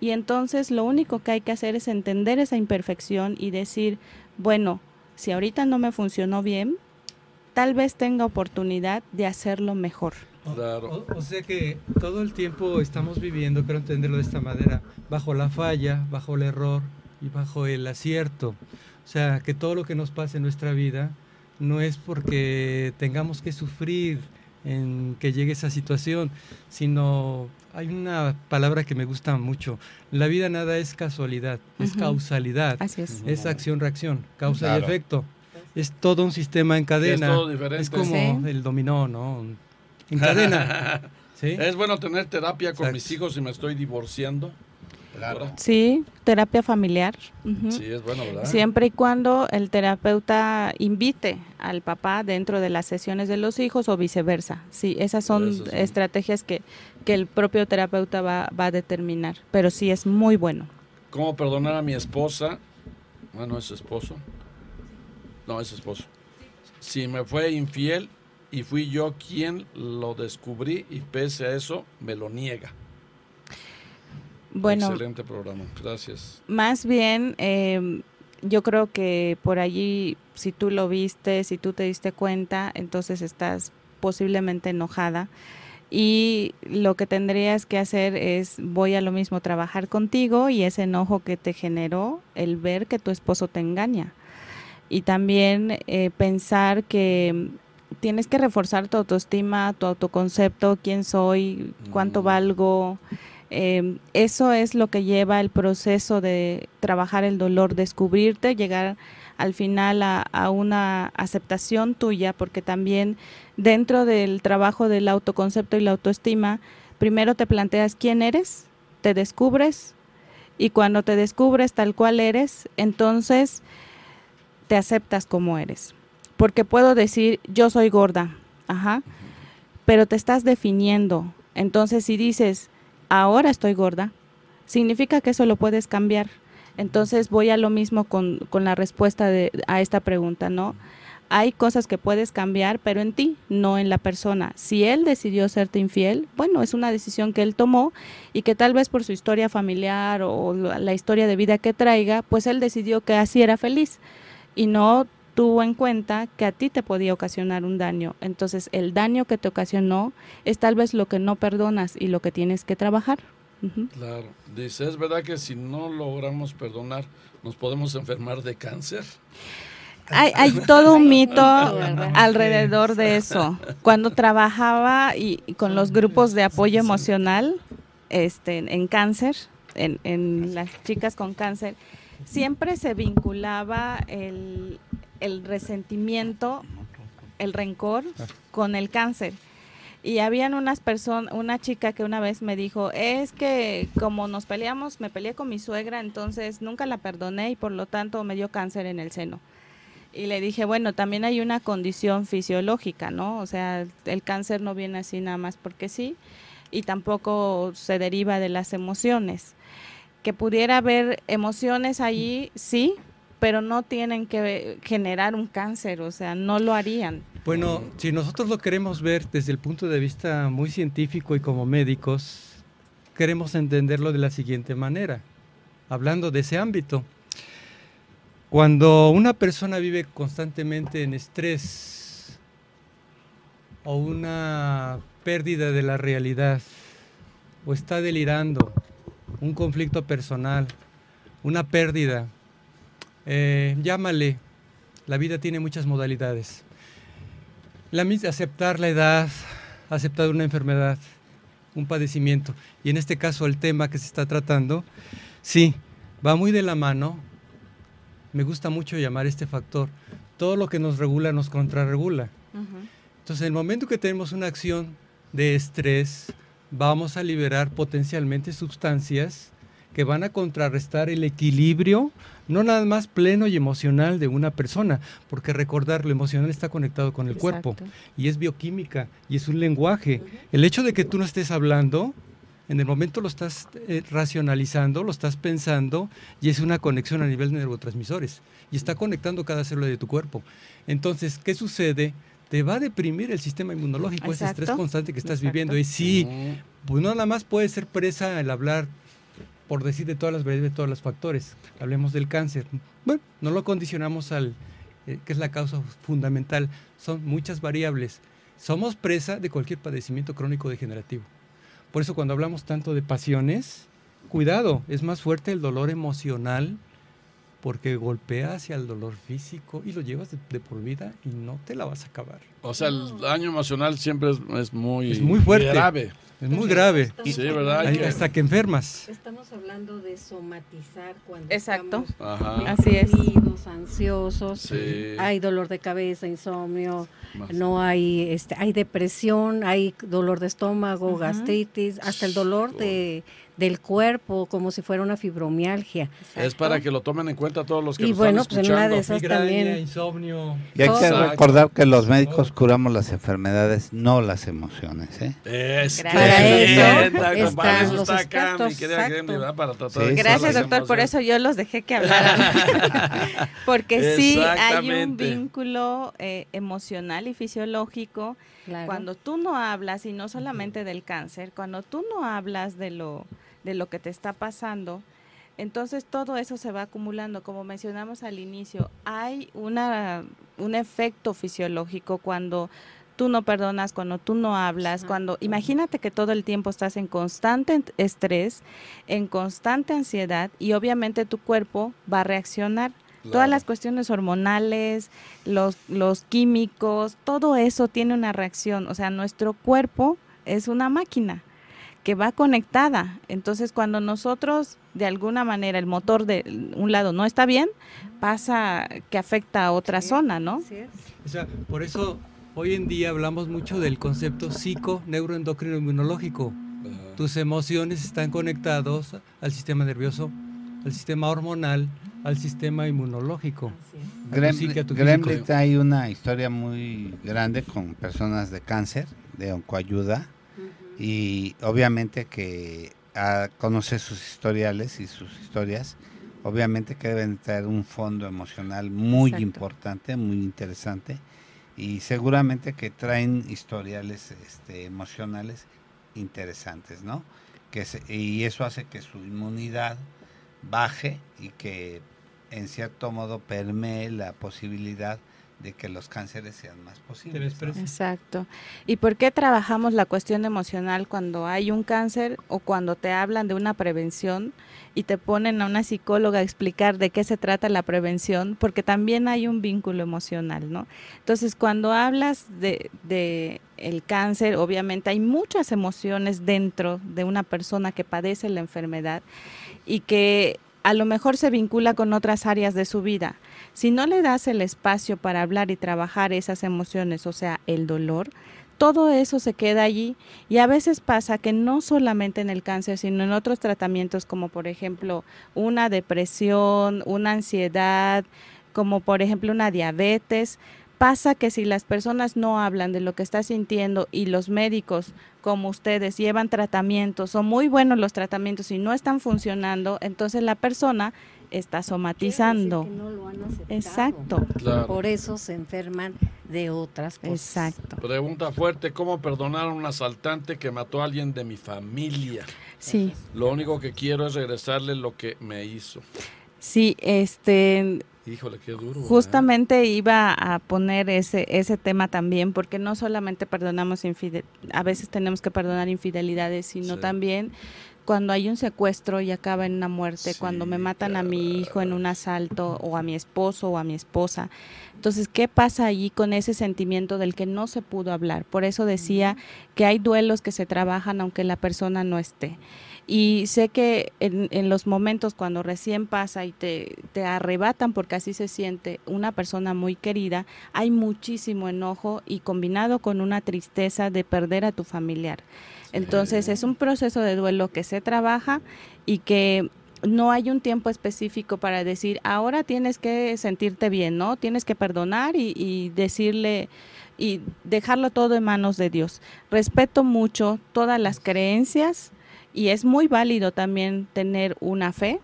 Y entonces lo único que hay que hacer es entender esa imperfección y decir, bueno, si ahorita no me funcionó bien, tal vez tenga oportunidad de hacerlo mejor. O, sea que todo el tiempo estamos viviendo, quiero entenderlo de esta manera, bajo la falla, bajo el error y bajo el acierto. O sea, que todo lo que nos pasa en nuestra vida no es porque tengamos que sufrir en que llegue esa situación, sino hay una palabra que me gusta mucho. La vida nada es casualidad, es causalidad. Así es. Es acción-reacción, causa y efecto. Es todo un sistema en cadena. Es, todo diferente. es como el dominó, ¿no? en cadena. Es bueno tener terapia con mis hijos si me estoy divorciando. Claro. Sí, terapia familiar. Sí, es bueno, ¿verdad? Siempre y cuando el terapeuta invite al papá dentro de las sesiones de los hijos o viceversa. Sí, esas son estrategias que, que, el propio terapeuta va, va, a determinar. Pero sí es muy bueno. ¿Cómo perdonar a mi esposa? Bueno, es esposo. No, es esposo. Si me fue infiel y fui yo quien lo descubrí y pese a eso me lo niega. Bueno, excelente programa, gracias. Más bien, em, yo creo que por allí, si tú lo viste, si tú te diste cuenta, entonces estás posiblemente enojada. Y lo que tendrías que hacer es, voy a lo mismo, trabajar contigo y ese enojo que te generó el ver que tu esposo te engaña. Y también eh, pensar que tienes que reforzar tu autoestima, tu autoconcepto, quién soy, cuánto mm. valgo. Em, eso es lo que lleva el proceso de trabajar el dolor, descubrirte, llegar al final a, una aceptación tuya, porque también dentro del trabajo del autoconcepto y la autoestima, primero te planteas quién eres, te descubres y cuando te descubres tal cual eres, entonces te aceptas como eres porque puedo decir yo soy gorda, ajá, pero te estás definiendo. Entonces, si dices ahora estoy gorda, significa que eso lo puedes cambiar. Entonces, voy a lo mismo con, con la respuesta de, a esta pregunta, ¿no? Hay cosas que puedes cambiar, pero en ti, no en la persona. Si él decidió serte infiel, bueno, es una decisión que él tomó y que tal vez por su historia familiar o la historia de vida que traiga, pues él decidió que así era feliz y no tuvo en cuenta que a ti te podía ocasionar un daño. Entonces, el daño que te ocasionó es tal vez lo que no perdonas y lo que tienes que trabajar. Claro. Dice, ¿es verdad que si no logramos perdonar, nos podemos enfermar de cáncer? Hay, todo un mito alrededor de eso. Cuando trabajaba y, con los grupos de apoyo emocional este, en cáncer, en, en las chicas con cáncer, siempre se vinculaba el, resentimiento, el rencor con el cáncer. Y habían unas personas, una chica que una vez me dijo, es que como nos peleamos, me peleé con mi suegra, entonces nunca la perdoné y por lo tanto me dio cáncer en el seno. Y le dije, bueno, también hay una condición fisiológica, ¿no? O sea, el cáncer no viene así nada más porque sí, y tampoco se deriva de las emociones. Que pudiera haber emociones allí, sí, pero no tienen que generar un cáncer, o sea, no lo harían. Bueno, si nosotros lo queremos ver desde el punto de vista muy científico y como médicos, queremos entenderlo de la siguiente manera, hablando de ese ámbito. Cuando una persona vive constantemente en estrés o una pérdida de la realidad o está delirando, un conflicto personal, una pérdida, eh, llámale, la vida tiene muchas modalidades. La misma, aceptar la edad, aceptar una enfermedad, un padecimiento, y en este caso el tema que se está tratando, sí, va muy de la mano. Me gusta mucho llamar este factor. Todo lo que nos regula nos contrarregula. Entonces, en el momento que tenemos una acción de estrés, vamos a liberar potencialmente sustancias que van a contrarrestar el equilibrio, no nada más pleno y emocional de una persona, porque recordar, lo emocional está conectado con el cuerpo y es bioquímica y es un lenguaje. El hecho de que tú no estés hablando, en el momento lo estás eh, racionalizando, lo estás pensando y es una conexión a nivel de neurotransmisores y está conectando cada célula de tu cuerpo. Entonces, ¿qué sucede? Te va a deprimir el sistema inmunológico, ese estrés constante que estás viviendo. Y sí, pues no nada más puede ser presa el hablar por decir de todas las variables, de todos los factores. Hablemos del cáncer. Bueno, no lo condicionamos al, eh, que es la causa fundamental. Son muchas variables. Somos presa de cualquier padecimiento crónico degenerativo. Por eso cuando hablamos tanto de pasiones, cuidado, es más fuerte el dolor emocional porque golpea hacia el dolor físico y lo llevas de, por vida y no te la vas a acabar. O sea, el daño emocional siempre es, muy, es muy fuerte. grave. Es muy grave. Sí, ¿verdad? hasta que enfermas. Estamos hablando de somatizar cuando Exacto. estamos Así es. ansiosos, hay dolor de cabeza, insomnio, no hay este hay depresión, hay dolor de estómago, gastritis, hasta el dolor de del cuerpo como si fuera una fibromialgia. Es para que lo tomen en cuenta todos los que y lo bueno, están pues en una de esas también insomnio. Y hay que recordar que los médicos curamos las enfermedades, no las emociones, ¿eh? Es para eso están los expertos. Gracias, doctor, por eso yo los dejé que hablaran. Porque sí hay un vínculo eh, emocional y fisiológico cuando tú no hablas y no solamente del cáncer, cuando tú no hablas de lo de lo que te está pasando, entonces todo eso se va acumulando. Como mencionamos al inicio, hay una, un efecto fisiológico cuando tú no perdonas, cuando tú no hablas, cuando imagínate que todo el tiempo estás en constante estrés, en constante ansiedad y obviamente tu cuerpo va a reaccionar. Todas las cuestiones hormonales, los, los químicos, todo eso tiene una reacción. O sea, nuestro cuerpo es una máquina que va conectada. Entonces, cuando nosotros, de alguna manera, el motor de un lado no está bien, pasa que afecta a otra zona, ¿no? O sea, por eso hoy en día hablamos mucho del concepto psico, neuroendocrino inmunológico. Tus emociones están conectados al sistema nervioso, al sistema hormonal, al sistema inmunológico. Gremlin hay una historia muy grande con personas de cáncer, de oncoayuda, y obviamente que a, conoce sus historiales y sus historias, obviamente que deben tener un fondo emocional muy importante, muy interesante y seguramente que traen historiales este, emocionales interesantes, ¿no? Que y eso hace que su inmunidad baje y que en cierto modo permee la posibilidad de que los cánceres sean más posibles. Exacto. ¿Y por qué trabajamos la cuestión emocional cuando hay un cáncer o cuando te hablan de una prevención y te ponen a una psicóloga a explicar de qué se trata la prevención? Porque también hay un vínculo emocional, ¿no? Entonces, cuando hablas de, de el cáncer, obviamente hay muchas emociones dentro de una persona que padece la enfermedad y que a lo mejor se vincula con otras áreas de su vida. Si no le das el espacio para hablar y trabajar esas emociones, o sea, el dolor, todo eso se queda allí. Y a veces pasa que no solamente en el cáncer, sino en otros tratamientos como por ejemplo una depresión, una ansiedad, como por ejemplo una diabetes, pasa que si las personas no hablan de lo que está sintiendo y los médicos como ustedes llevan tratamientos, son muy buenos los tratamientos y no están funcionando, entonces la persona está somatizando. Exacto. Por eso se enferman de otras cosas. Exacto. Pregunta fuerte, ¿cómo perdonar a un asaltante que mató a alguien de mi familia? Sí. Lo único que quiero es regresarle lo que me hizo. Sí, este Híjole, qué duro. ¿eh? Justamente iba a poner ese, ese tema también, porque no solamente perdonamos infide- a veces tenemos que perdonar infidelidades, sino Sí. también cuando hay un secuestro y acaba en una muerte, Sí, cuando me matan a mi hijo en un asalto o a mi esposo o a mi esposa. Entonces, ¿qué pasa allí con ese sentimiento del que no se pudo hablar? Por eso decía que hay duelos que se trabajan aunque la persona no esté. Y sé que en, en los momentos cuando recién pasa y te, te arrebatan, porque así se siente una persona muy querida, hay muchísimo enojo y combinado con una tristeza de perder a tu familiar. Entonces es un proceso de duelo que se trabaja y que no hay un tiempo específico para decir, ahora tienes que sentirte bien, ¿no? Tienes que perdonar y, y decirle y dejarlo todo en manos de Dios. Respeto mucho todas las creencias y es muy válido también tener una fe,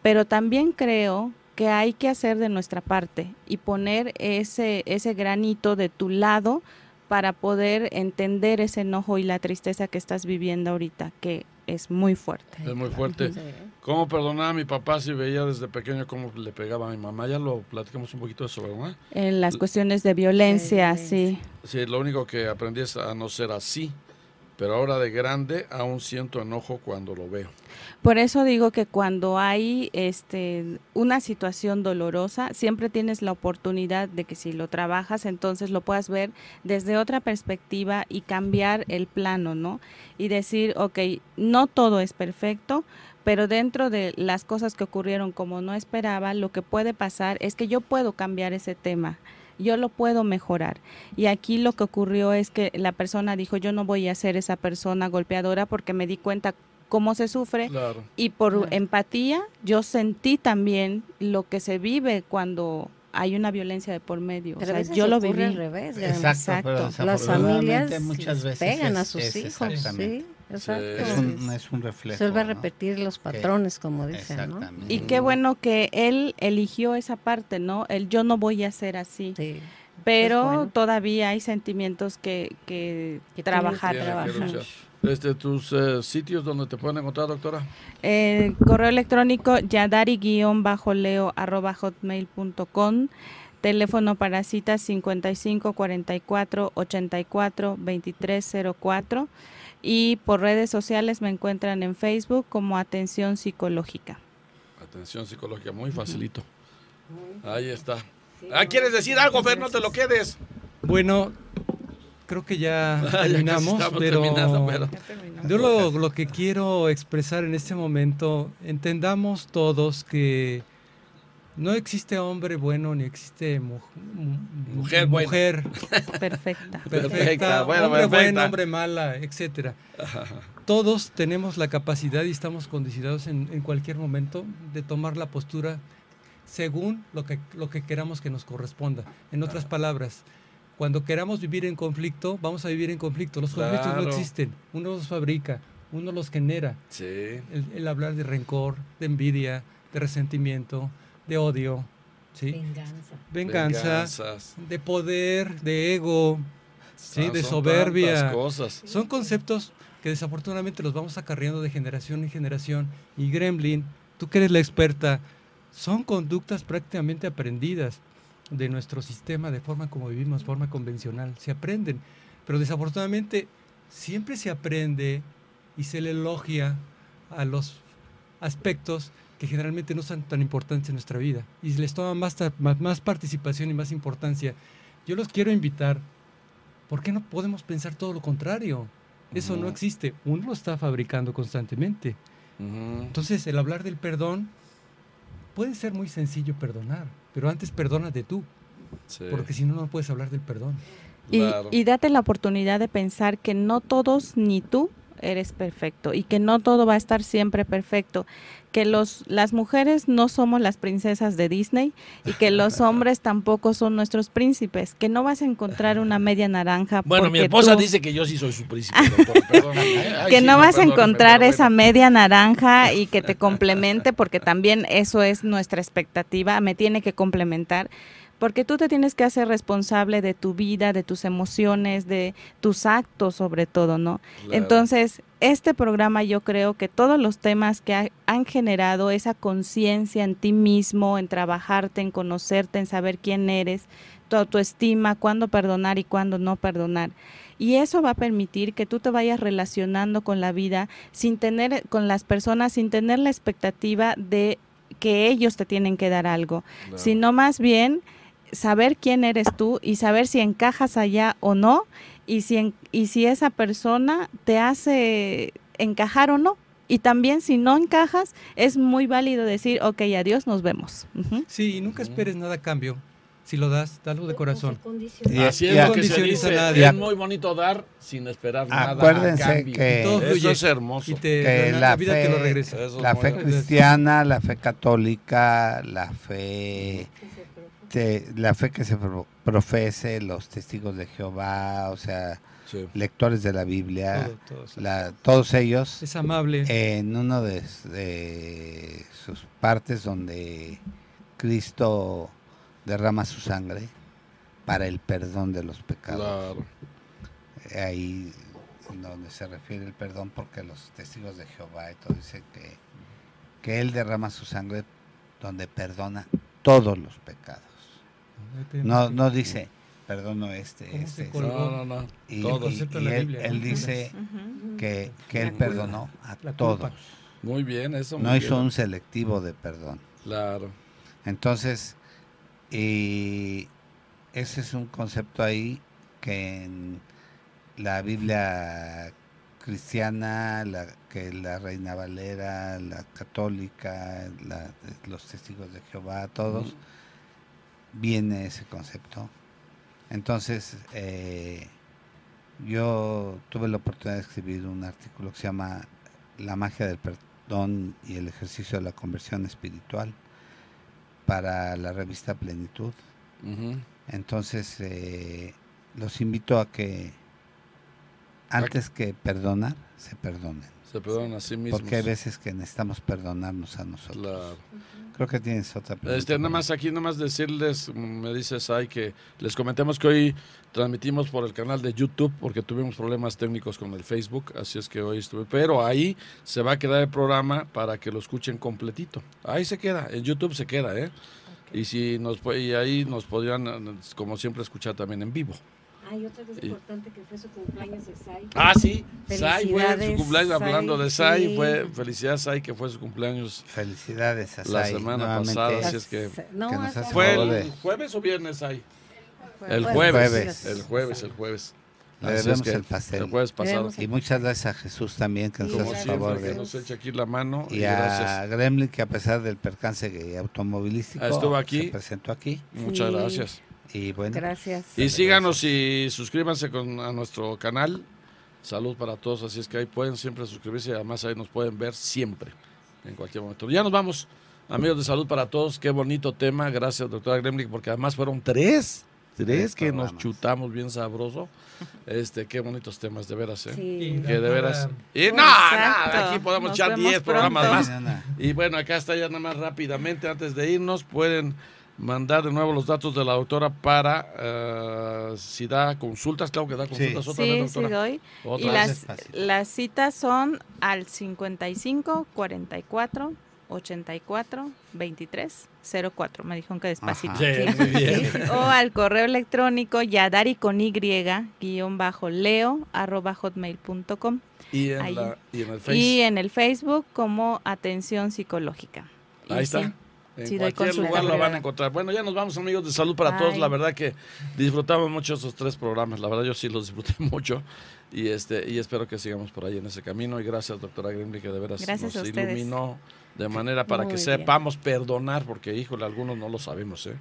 pero también creo que hay que hacer de nuestra parte y poner ese, ese granito de tu lado para poder entender ese enojo y la tristeza que estás viviendo ahorita, que es muy fuerte. Es muy fuerte. Sí. ¿Cómo perdonar a mi papá si veía desde pequeño cómo le pegaba a mi mamá? Ya lo platicamos un poquito de eso, ¿verdad? En las cuestiones de violencia, sí. Sí, lo único que aprendí es a no ser así. Pero ahora de grande aún siento enojo cuando lo veo. Por eso digo que cuando hay este una situación dolorosa, siempre tienes la oportunidad de que si lo trabajas, entonces lo puedas ver desde otra perspectiva y cambiar el plano, ¿no? Y decir, ok, no todo es perfecto, pero dentro de las cosas que ocurrieron como no esperaba, lo que puede pasar es que yo puedo cambiar ese tema. Yo lo puedo mejorar. Y aquí lo que ocurrió es que la persona dijo, yo no voy a ser esa persona golpeadora porque me di cuenta cómo se sufre Claro. y por Claro. empatía yo sentí también lo que se vive cuando hay una violencia de por medio. Pero o a sea, veces yo lo viví. al revés. Exacto. pero Las familias muchas veces pegan a sus hijos, exactamente. sí, exacto. Es un, es un reflejo. Se vuelve a ¿no? repetir los patrones, como dicen. Y qué bueno que él eligió esa parte, ¿no? El yo no voy a ser así. Sí. Pero bueno. todavía hay sentimientos que, que, Que trabajar. Trabajar. Este, tus eh, sitios donde te pueden encontrar, doctora. Eh, correo electrónico yadari-leo arroba hotmail.com teléfono para citas 55 44 84 23 04 y por redes sociales me encuentran en Facebook como Atención Psicológica. Atención psicológica, muy facilito. Ahí está. Ah, ¿quieres decir algo, Fer? No te lo quedes. Bueno, creo que ya Ya terminamos, pero, terminando, pero- yo lo, lo que quiero expresar en este momento, entendamos todos que no existe hombre bueno ni existe mu- mu- Mujer buena. mujer Perfecta. perfecta, Perfecta, bueno, hombre perfecta. bueno, hombre mala, etcétera. Todos tenemos la capacidad y estamos condicionados en, en cualquier momento de tomar la postura según lo que, lo que queramos que nos corresponda. En otras palabras, cuando queramos vivir en conflicto, vamos a vivir en conflicto. Los conflictos Claro. no existen. Uno los fabrica, uno los genera. Sí. El, el hablar de rencor, de envidia, de resentimiento, de odio, ¿sí? Venganza. de poder, de ego, sí, Ah, de son soberbia. cosas. Son conceptos que desafortunadamente los vamos acarreando de generación en generación. Y Gremlin, tú que eres la experta, son conductas prácticamente aprendidas de nuestro sistema, de forma como vivimos, forma convencional. Se aprenden, pero desafortunadamente siempre se aprende y se le elogia a los aspectos que generalmente no son tan importantes en nuestra vida y les toma más, más, más participación y más importancia. Yo los quiero invitar, ¿por qué no podemos pensar todo lo contrario? Eso no Ujú. existe, uno lo está fabricando constantemente. Ujú. Entonces, el hablar del perdón puede ser muy sencillo perdonar, pero antes perdónate tú, Sí, porque si no, no puedes hablar del perdón. Y, claro. y date la oportunidad de pensar que no todos ni tú eres perfecto y que no todo va a estar siempre perfecto, que los las mujeres no somos las princesas de Disney y que los hombres tampoco son nuestros príncipes, que no vas a encontrar una media naranja Bueno, mi esposa tú- dice que yo sí soy su príncipe, ¿eh? Ay, que sí, no vas a encontrar esa media naranja y que te complemente, porque también eso es nuestra expectativa, me tiene que complementar, porque tú te tienes que hacer responsable de tu vida, de tus emociones, de tus actos sobre todo, ¿no? Claro. Entonces, este programa yo creo que todos los temas que ha- han generado esa conciencia en ti mismo, en trabajarte, en conocerte, en saber quién eres, tu autoestima, cuándo perdonar y cuándo no perdonar. Y eso va a permitir que tú te vayas relacionando con la vida sin tener, con las personas, sin tener la expectativa de que ellos te tienen que dar algo, Claro. sino más bien saber quién eres tú y saber si encajas allá o no y si, en- y si esa persona te hace encajar o no. Y también si no encajas, es muy válido decir, ok, adiós, nos vemos. Ujú. Sí, y nunca esperes nada a cambio. Si lo das, dalo de corazón. Y- Así es a- lo que se condicioniza dice. a nadie. Es muy bonito dar sin esperar nada. Acuérdense cambio. que- Todo Eso fluye es hermoso. Y te, Que la, la vida te lo fe- regresa. La fe cristiana, la fe católica, la fe, te- la fe que se pro- profese, los testigos de Jehová, o sea, Sí. lectores de la Biblia, Todo, todo, sí. la- todos ellos Es amable. en uno de, de sus partes donde Cristo derrama su sangre para el perdón de los pecados. Claro. Ahí donde se refiere el perdón porque los testigos de Jehová y todo dicen que, que Él derrama su sangre donde perdona todos los pecados. No, no dice perdono este, ¿Cómo este. este". No, no, no. Y, la él, dice que, que Él perdonó a todos. Muy bien, eso. No hizo bien. un selectivo de perdón. Claro. Entonces, y ese es un concepto ahí que en la Biblia cristiana, la, que la Reina Valera, la católica, la- los testigos de Jehová, todos. Viene ese concepto. Entonces, eh, yo tuve la oportunidad de escribir un artículo que se llama La magia del perdón y el ejercicio de la conversión espiritual para la revista Plenitud. Entonces, eh, los invito a que antes que perdonar, se perdonen. Se perdonan a sí mismos. Porque hay veces que necesitamos perdonarnos a nosotros. Claro. Creo que tienes otra pregunta. Este, nada más aquí, nada más decirles, mm, me dice Sai, que les comentemos que hoy transmitimos por el canal de YouTube porque tuvimos problemas técnicos con el Facebook, así es que hoy estuve. Pero ahí se va a quedar el programa para que lo escuchen completito. Ahí se queda, en YouTube se queda, ¿eh? Y si nos y ahí nos podrían, eh, como siempre, escuchar también en vivo. Hay otra cosa importante que fue su cumpleaños de Sai. Ah, sí, Sai fue su Felicidades, cumpleaños, hablando de Sai, sí. fue felicidades Sai, que fue su cumpleaños Felicidades a la Sai, semana nuevamente. pasada, así es que... No, que nos ¿Fue el de- jueves o viernes Sai? El Jueves. jueves, Jueves. el jueves, el jueves. Le Así es debemos que el pastel. El jueves pasado. Debemos Y muchas gracias a Jesús también que nos hace gracias. favor siempre, que de... nos echa aquí la mano. Y, Y a gracias. Gremlin que a pesar del percance automovilístico Ah, estuvo aquí. se presentó aquí. Muchas Sí. gracias. Y bueno, Gracias. Y síganos y suscríbanse con, a nuestro canal. Salud para todos. Así es que ahí pueden siempre suscribirse y además ahí nos pueden ver siempre, en cualquier momento. Ya nos vamos. Amigos de salud para todos, qué bonito tema. Gracias, doctora Gremlin, porque además fueron tres, tres que nos chutamos bien sabroso. Este, qué bonitos temas, de veras, ¿eh? Sí. Que de veras. Y no, nada, aquí podemos Nos echar vemos 10 programas pronto. más. Y bueno, acá está ya nada más rápidamente, antes de irnos, pueden mandar de nuevo los datos de la doctora para eh, si da consultas, claro que da consultas otra Sí, vez, sí doctora. doy. Otra Y vez. las, las citas son al 55 44 84 23 04. Me dijeron que despacito. Ajá. Sí, muy bien. Sí. O al correo electrónico yadari con y guion bajo leo arroba hotmail.com Y en, la, y en el Facebook. y en el Facebook como atención psicológica. Y Ahí está. En sí cualquier consulta lugar lo van a encontrar. Bueno, ya nos vamos, amigos de salud para todos. La verdad que disfrutamos mucho esos tres programas. La verdad, yo sí los disfruté mucho. Y este y espero que sigamos por ahí en ese camino. Y gracias, doctora Grimley, que de veras Gracias nos iluminó de manera para que bien. sepamos perdonar, porque, híjole, algunos no lo sabemos, ¿eh?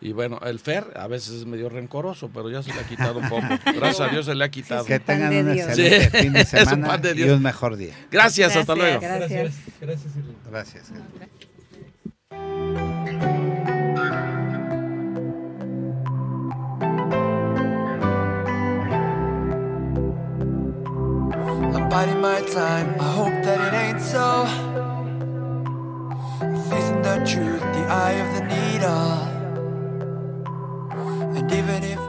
Y bueno, el Fer a veces es medio rencoroso, pero ya se le ha quitado un poco. Gracias a Dios se le ha quitado. Que tengan un excelente Sí, fin de es un semana pan de y Dios. un mejor día. Gracias, hasta Gracias. luego. Gracias. Gracias, Irene. Gracias. I'm biding my time, I hope that it ain't so. Facing the truth, the eye of the needle. And even if